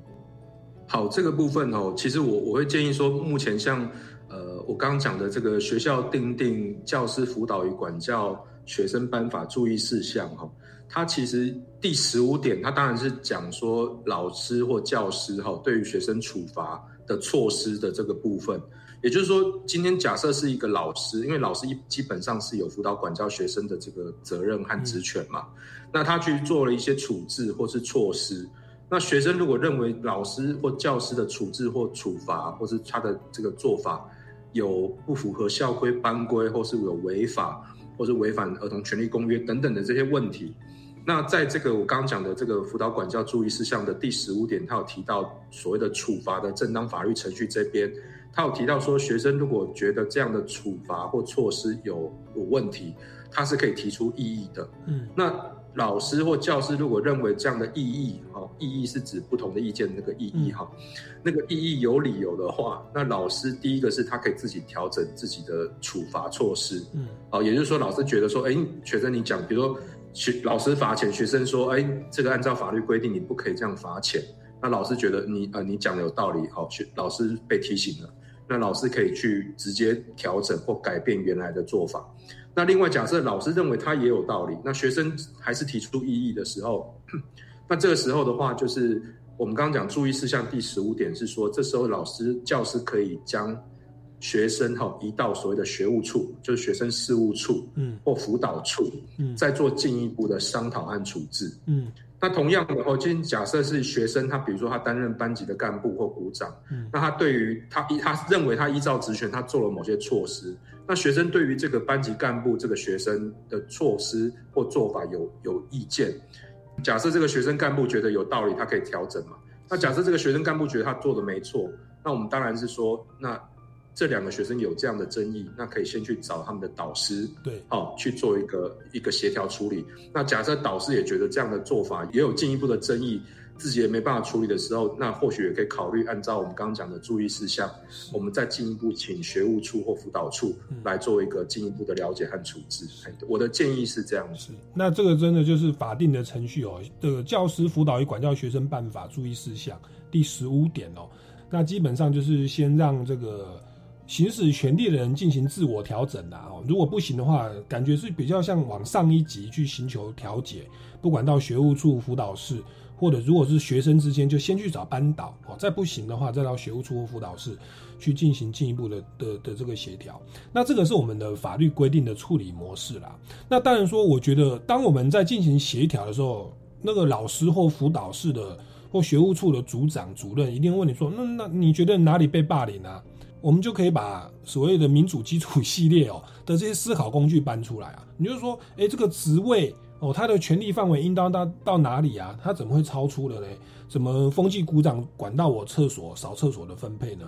好，这个部分哦，其实我我会建议说，目前像呃我刚刚讲的这个学校定定教师辅导与管教学生班法注意事项哈。它其实第十五点，它当然是讲说老师或教师哈对于学生处罚的措施的这个部分。也就是说，今天假设是一个老师，因为老师一基本上是有辅导管教学生的这个责任和职权嘛，那他去做了一些处置或是措施，那学生如果认为老师或教师的处置或处罚，或是他的这个做法有不符合校规班规，或是有违法，或是违反儿童权利公约等等的这些问题。那在这个我刚刚讲的这个辅导管教注意事项的第十五点，他有提到所谓的处罚的正当法律程序这边，他有提到说，学生如果觉得这样的处罚或措施有有问题，他是可以提出异议的。嗯，那老师或教师如果认为这样的异议，哈，异议是指不同的意见那个异议，哈，那个异议有理由的话，那老师第一个是他可以自己调整自己的处罚措施。嗯，好，也就是说，老师觉得说，哎，学生你讲，比如说。学老师罚钱，学生说：“哎，这个按照法律规定，你不可以这样罚钱。”那老师觉得你呃，你讲的有道理，好，学老师被提醒了，那老师可以去直接调整或改变原来的做法。那另外，假设老师认为他也有道理，那学生还是提出异议的时候，那这个时候的话，就是我们刚刚讲注意事项第十五点是说，这时候老师教师可以将。学生哈移到所谓的学务处，就是学生事务处，嗯，或辅导处，嗯，再做进一步的商讨案处置，嗯。那同样的话，今天假设是学生，他比如说他担任班级的干部或股长，嗯，那他对于他依他认为他依照职权，他做了某些措施，那学生对于这个班级干部这个学生的措施或做法有有意见，假设这个学生干部觉得有道理，他可以调整嘛？那假设这个学生干部觉得他做的没错，那我们当然是说那。这两个学生有这样的争议，那可以先去找他们的导师，对，好去做一个一个协调处理。那假设导师也觉得这样的做法也有进一步的争议，自己也没办法处理的时候，那或许也可以考虑按照我们刚刚讲的注意事项，我们再进一步请学务处或辅导处来做一个进一步的了解和处置。我的建议是这样子。那这个真的就是法定的程序哦，这个教师辅导与管教学生办法注意事项第十五点哦，那基本上就是先让这个。行使权利的人进行自我调整啦哦，如果不行的话，感觉是比较像往上一级去寻求调解，不管到学务处、辅导室，或者如果是学生之间，就先去找班导哦，再不行的话，再到学务处或辅导室去进行进一步的的的这个协调。那这个是我们的法律规定的处理模式啦。那当然说，我觉得当我们在进行协调的时候，那个老师或辅导室的或学务处的组长、主任一定问你说，那那你觉得哪里被霸凌啊？我们就可以把所谓的民主基础系列哦的这些思考工具搬出来啊，你就说，哎，这个职位哦，他的权力范围应当到到哪里啊？他怎么会超出了呢？怎么风纪股长管到我厕所扫厕所的分配呢？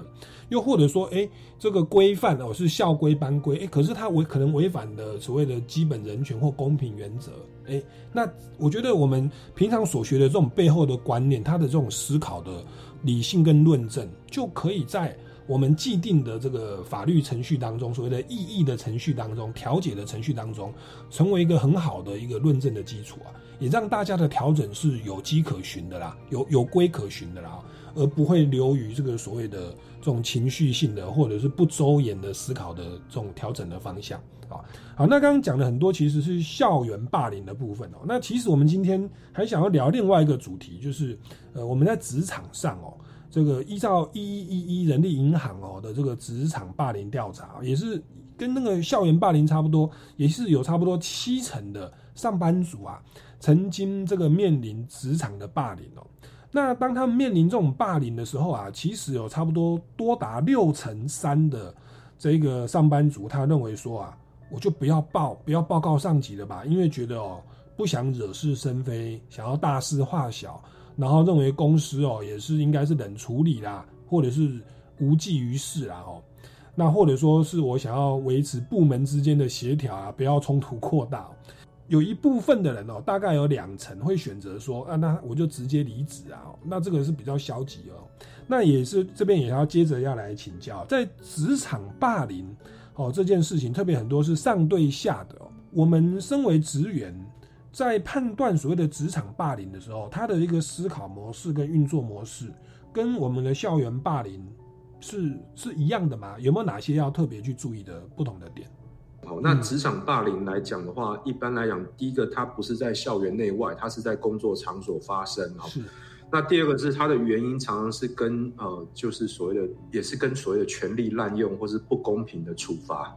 又或者说，哎，这个规范哦是校规班规，哎，可是他违可能违反的所谓的基本人权或公平原则，哎，那我觉得我们平常所学的这种背后的观念，他的这种思考的理性跟论证，就可以在。我们既定的这个法律程序当中，所谓的异议的程序当中，调解的程序当中，成为一个很好的一个论证的基础啊，也让大家的调整是有迹可循的啦，有有规可循的啦，而不会流于这个所谓的这种情绪性的或者是不周延的思考的这种调整的方向啊。好，那刚刚讲的很多，其实是校园霸凌的部分哦。那其实我们今天还想要聊另外一个主题，就是呃，我们在职场上哦。这个依照一一一一人力银行哦的这个职场霸凌调查，也是跟那个校园霸凌差不多，也是有差不多七成的上班族啊，曾经这个面临职场的霸凌哦。那当他们面临这种霸凌的时候啊，其实有差不多多达六成三的这个上班族，他认为说啊，我就不要报，不要报告上级了吧，因为觉得哦，不想惹是生非，想要大事化小，然后认为公司哦也是应该是冷处理啦，或者是无济于事啦哦。那或者说是我想要维持部门之间的协调啊，不要冲突扩大。有一部分的人哦，大概有两成会选择说啊，那我就直接离职啊。那这个是比较消极哦。那也是这边也要接着要来请教，在职场霸凌哦这件事情，特别很多是上对下的哦。我们身为职员，在判断所谓的职场霸凌的时候，他的一个思考模式跟运作模式，跟我们的校园霸凌。是是一样的吗？有没有哪些要特别去注意的不同的点？好，那职场霸凌来讲的话，一般来讲，第一个它不是在校园内外，它是在工作场所发生。是。那第二个是它的原因，常常是跟呃，就是所谓的，也是跟所谓的权力滥用或是不公平的处罚。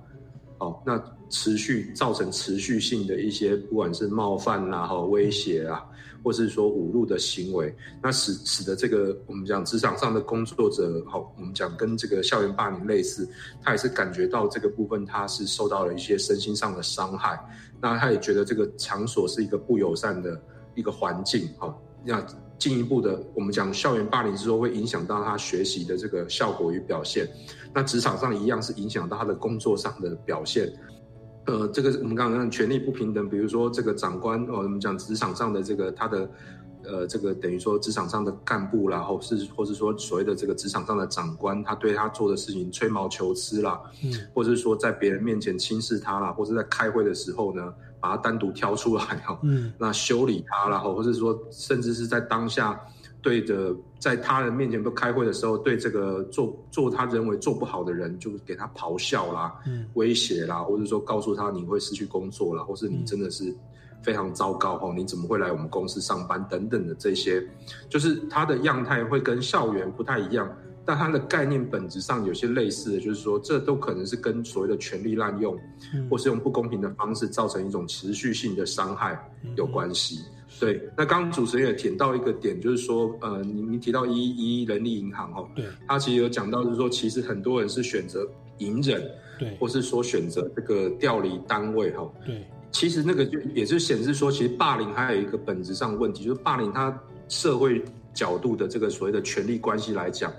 好，那持续造成持续性的一些，不管是冒犯啦、哈威胁啊。或是说侮辱的行为，那使使得这个我们讲职场上的工作者，好，我们讲跟这个校园霸凌类似，他也是感觉到这个部分他是受到了一些身心上的伤害，那他也觉得这个场所是一个不友善的一个环境，好，那进一步的我们讲校园霸凌之后会影响到他学习的这个效果与表现，那职场上一样是影响到他的工作上的表现。呃，这个我们刚刚讲权力不平等，比如说这个长官，哦，我们讲职场上的这个他的，呃，这个等于说职场上的干部啦，或是或是说所谓的这个职场上的长官，他对他做的事情吹毛求疵啦，嗯，或者是说在别人面前轻视他啦，或者在开会的时候呢，把他单独挑出来哈，嗯，那修理他啦，或者是说甚至是在当下。对着在他人面前不开会的时候，对这个做做他认为做不好的人，就给他咆哮啦，威胁啦，或者说告诉他你会失去工作啦，或是你真的是非常糟糕哦，你怎么会来我们公司上班等等的这些，就是他的样态会跟校园不太一样，但他的概念本质上有些类似的，就是说这都可能是跟所谓的权力滥用，或是用不公平的方式造成一种持续性的伤害有关系。对，那刚刚主持人也提到一个点，就是说，呃，你你提到一一人力银行哦，对，他其实有讲到，就是说，其实很多人是选择隐忍，对，或是说选择这个调离单位哈，对，其实那个就也是显示说，其实霸凌还有一个本质上的问题，就是霸凌它社会角度的这个所谓的权力关系来讲。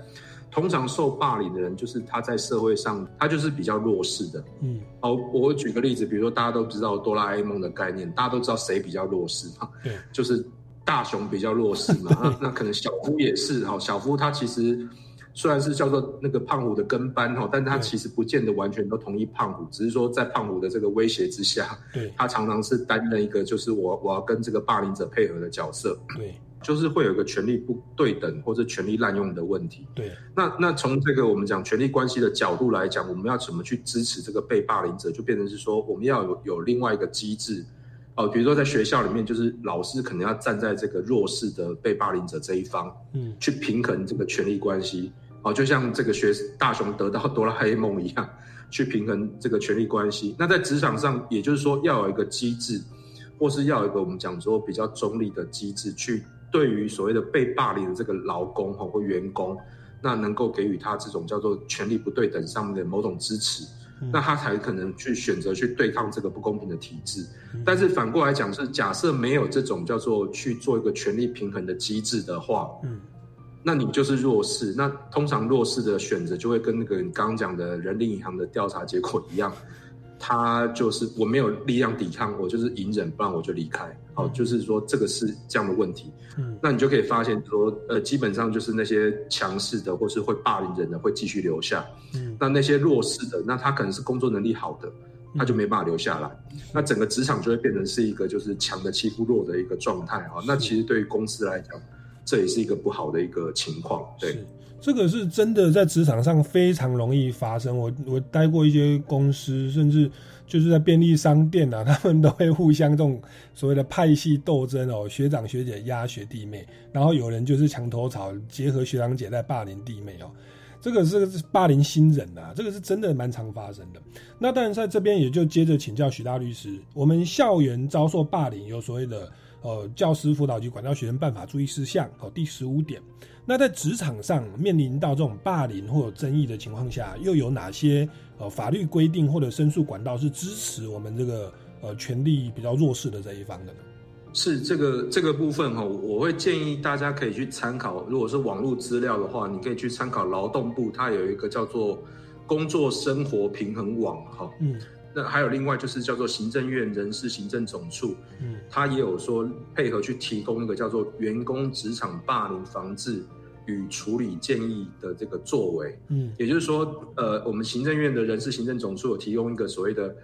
通常受霸凌的人，就是他在社会上，他就是比较弱势的。嗯，好，我举个例子，比如说大家都知道哆啦 A 梦的概念，大家都知道谁比较弱势嘛？对，就是大雄比较弱势嘛。那那可能小夫也是哈，小夫他其实虽然是叫做那个胖虎的跟班哈，但他其实不见得完全都同意胖虎，只是说在胖虎的这个威胁之下，对，他常常是担任一个就是我我要跟这个霸凌者配合的角色。对。就是会有一个权力不对等或者权力滥用的问题。对，那那从这个我们讲权力关系的角度来讲，我们要怎么去支持这个被霸凌者，就变成是说我们要有有另外一个机制哦，比如说在学校里面，就是老师可能要站在这个弱势的被霸凌者这一方，嗯，去平衡这个权力关系哦，就像这个学大雄得到哆啦 A 梦一样，去平衡这个权力关系。那在职场上，也就是说要有一个机制，或是要有一个我们讲说比较中立的机制去。对于所谓的被霸凌的这个劳工哈或员工，那能够给予他这种叫做权力不对等上面的某种支持，那他才可能去选择去对抗这个不公平的体制。但是反过来讲，是假设没有这种叫做去做一个权力平衡的机制的话，嗯，那你就是弱势。那通常弱势的选择就会跟那个你刚刚讲的人力银行的调查结果一样。他就是我没有力量抵抗，我就是隐忍，不然我就离开。好，就是说这个是这样的问题。嗯，那你就可以发现说，呃，基本上就是那些强势的或是会霸凌人的会继续留下。嗯，那那些弱势的，那他可能是工作能力好的，他就没办法留下来。那整个职场就会变成是一个就是强的欺负弱的一个状态啊。那其实对于公司来讲，这也是一个不好的一个情况。对。这个是真的在职场上非常容易发生。我我待过一些公司，甚至就是在便利商店啊，他们都会互相这种所谓的派系斗争哦，学长学姐压学弟妹，然后有人就是墙头草，结合学长姐在霸凌弟妹哦。这个是霸凌新人啊，这个是真的蛮常发生的。那当然在这边也就接着请教许大律师，我们校园遭受霸凌有所谓的呃教师辅导及管教学生办法注意事项哦，第十五点。那在职场上面临到这种霸凌或有争议的情况下，又有哪些呃法律规定或者申诉管道是支持我们这个呃权利比较弱势的这一方的呢？是这个这个部分哈，我会建议大家可以去参考。如果是网络资料的话，你可以去参考劳动部，它有一个叫做工作生活平衡网哈。嗯，那还有另外就是叫做行政院人事行政总处，嗯，他也有说配合去提供一个叫做员工职场霸凌防治与处理建议的这个作为。嗯，也就是说，呃，我们行政院的人事行政总处有提供一个所谓的。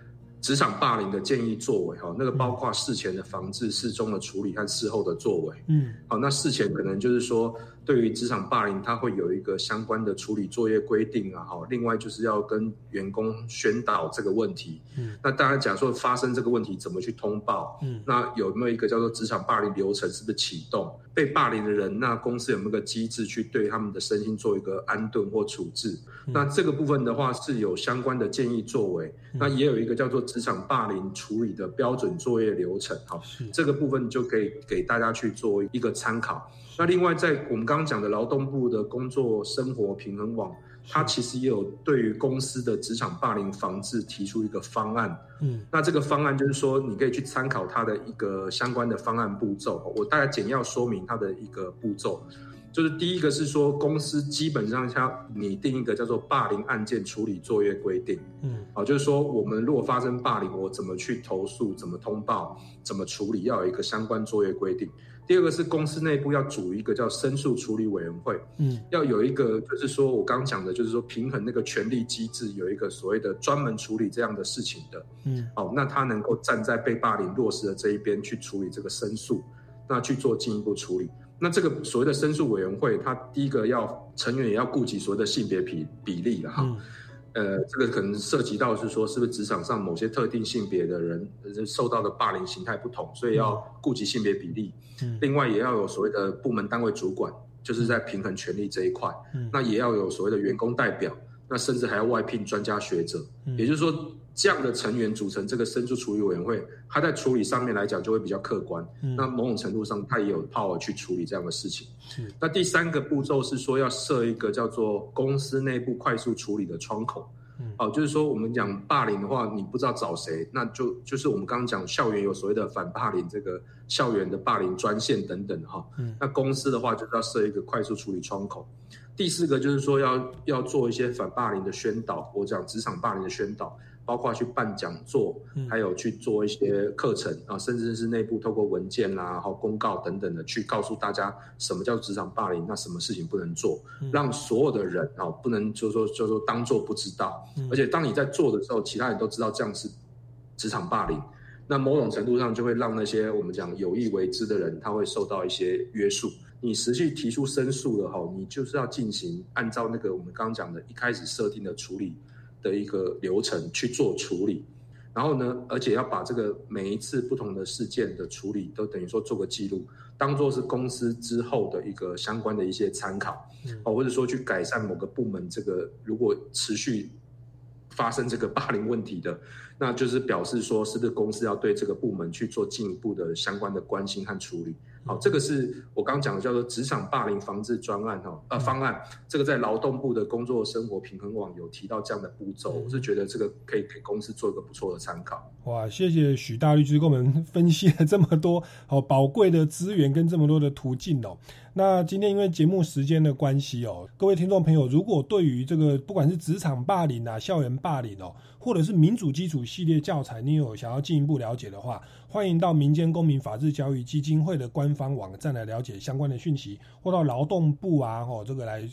职场霸凌的建议作为哈，那个包括事前的防治、事中的处理和事后的作为。嗯，好，那事前可能就是说。对于职场霸凌，它会有一个相关的处理作业规定啊，哈。另外就是要跟员工宣导这个问题。嗯，那当然讲说发生这个问题怎么去通报？嗯，那有没有一个叫做职场霸凌流程是不是启动？被霸凌的人，那公司有没有个机制去对他们的身心做一个安顿或处置？那这个部分的话是有相关的建议作为。那也有一个叫做职场霸凌处理的标准作业流程。好，这个部分就可以给大家去做一个参考。那另外，在我们刚刚讲的劳动部的工作生活平衡网，它其实也有对于公司的职场霸凌防治提出一个方案。嗯，那这个方案就是说，你可以去参考它的一个相关的方案步骤。我大概简要说明它的一个步骤，就是第一个是说，公司基本上要拟定一个叫做霸凌案件处理作业规定。嗯，好，就是说我们如果发生霸凌，我怎么去投诉，怎么通报，怎么处理，要有一个相关作业规定。第二个是公司内部要组一个叫申诉处理委员会，嗯，要有一个就是说我刚讲的，就是说平衡那个权力机制，有一个所谓的专门处理这样的事情的，嗯，好，那他能够站在被霸凌弱势的这一边去处理这个申诉，那去做进一步处理。那这个所谓的申诉委员会，它第一个要成员也要顾及所谓的性别比比例了哈。呃，这个可能涉及到是说，是不是职场上某些特定性别的人受到的霸凌形态不同，所以要顾及性别比例。嗯，另外也要有所谓的部门单位主管，就是在平衡权力这一块。嗯，那也要有所谓的员工代表，那甚至还要外聘专家学者。嗯，也就是说。这样的成员组成这个申诉处理委员会，他在处理上面来讲就会比较客观。那某种程度上，他也有 power 去处理这样的事情。那第三个步骤是说要设一个叫做公司内部快速处理的窗口。哦，就是说我们讲霸凌的话，你不知道找谁，那就就是我们刚刚讲校园有所谓的反霸凌这个校园的霸凌专线等等哈。那公司的话就是要设一个快速处理窗口。第四个就是说要要做一些反霸凌的宣导，我讲职场霸凌的宣导。包括去办讲座，还有去做一些课程啊，甚至是内部透过文件啦、好公告等等的，去告诉大家什么叫职场霸凌，那什么事情不能做，让所有的人啊不能就说就说当做不知道，而且当你在做的时候，其他人都知道这样是职场霸凌，那某种程度上就会让那些我们讲有意为之的人，他会受到一些约束。你实际提出申诉了哈，你就是要进行按照那个我们刚刚讲的一开始设定的处理。的一个流程去做处理，然后呢，而且要把这个每一次不同的事件的处理都等于说做个记录，当做是公司之后的一个相关的一些参考，哦，或者说去改善某个部门这个如果持续发生这个霸凌问题的，那就是表示说是不是公司要对这个部门去做进一步的相关的关心和处理。好，这个是我刚刚讲的，叫做职场霸凌防治专案哈，呃方案，这个在劳动部的工作生活平衡网有提到这样的步骤，我是觉得这个可以给公司做一个不错的参考。哇，谢谢许大律师给我们分析了这么多好宝贵的资源跟这么多的途径哦。那今天因为节目时间的关系哦，各位听众朋友，如果对于这个不管是职场霸凌啊、校园霸凌哦，或者是民主基础系列教材，你有想要进一步了解的话，欢迎到民间公民法治教育基金会的官方网站来了解相关的讯息，或到劳动部啊，哦这个来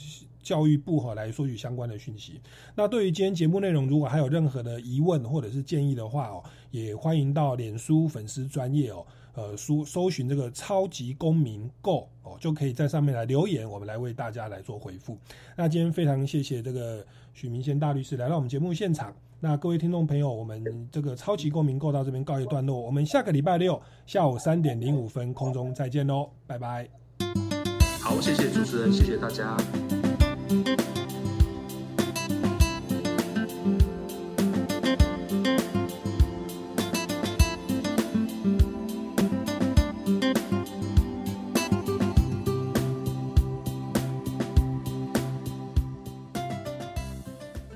教育部哈来索取相关的讯息。那对于今天节目内容，如果还有任何的疑问或者是建议的话哦，也欢迎到脸书粉丝专业哦。呃，搜搜寻这个超级公民 Go 哦，就可以在上面来留言，我们来为大家来做回复。那今天非常谢谢这个许明先大律师来到我们节目现场。那各位听众朋友，我们这个超级公民购到这边告一段落，我们下个礼拜六下午三点零五分空中再见喽，拜拜。好，谢谢主持人，谢谢大家。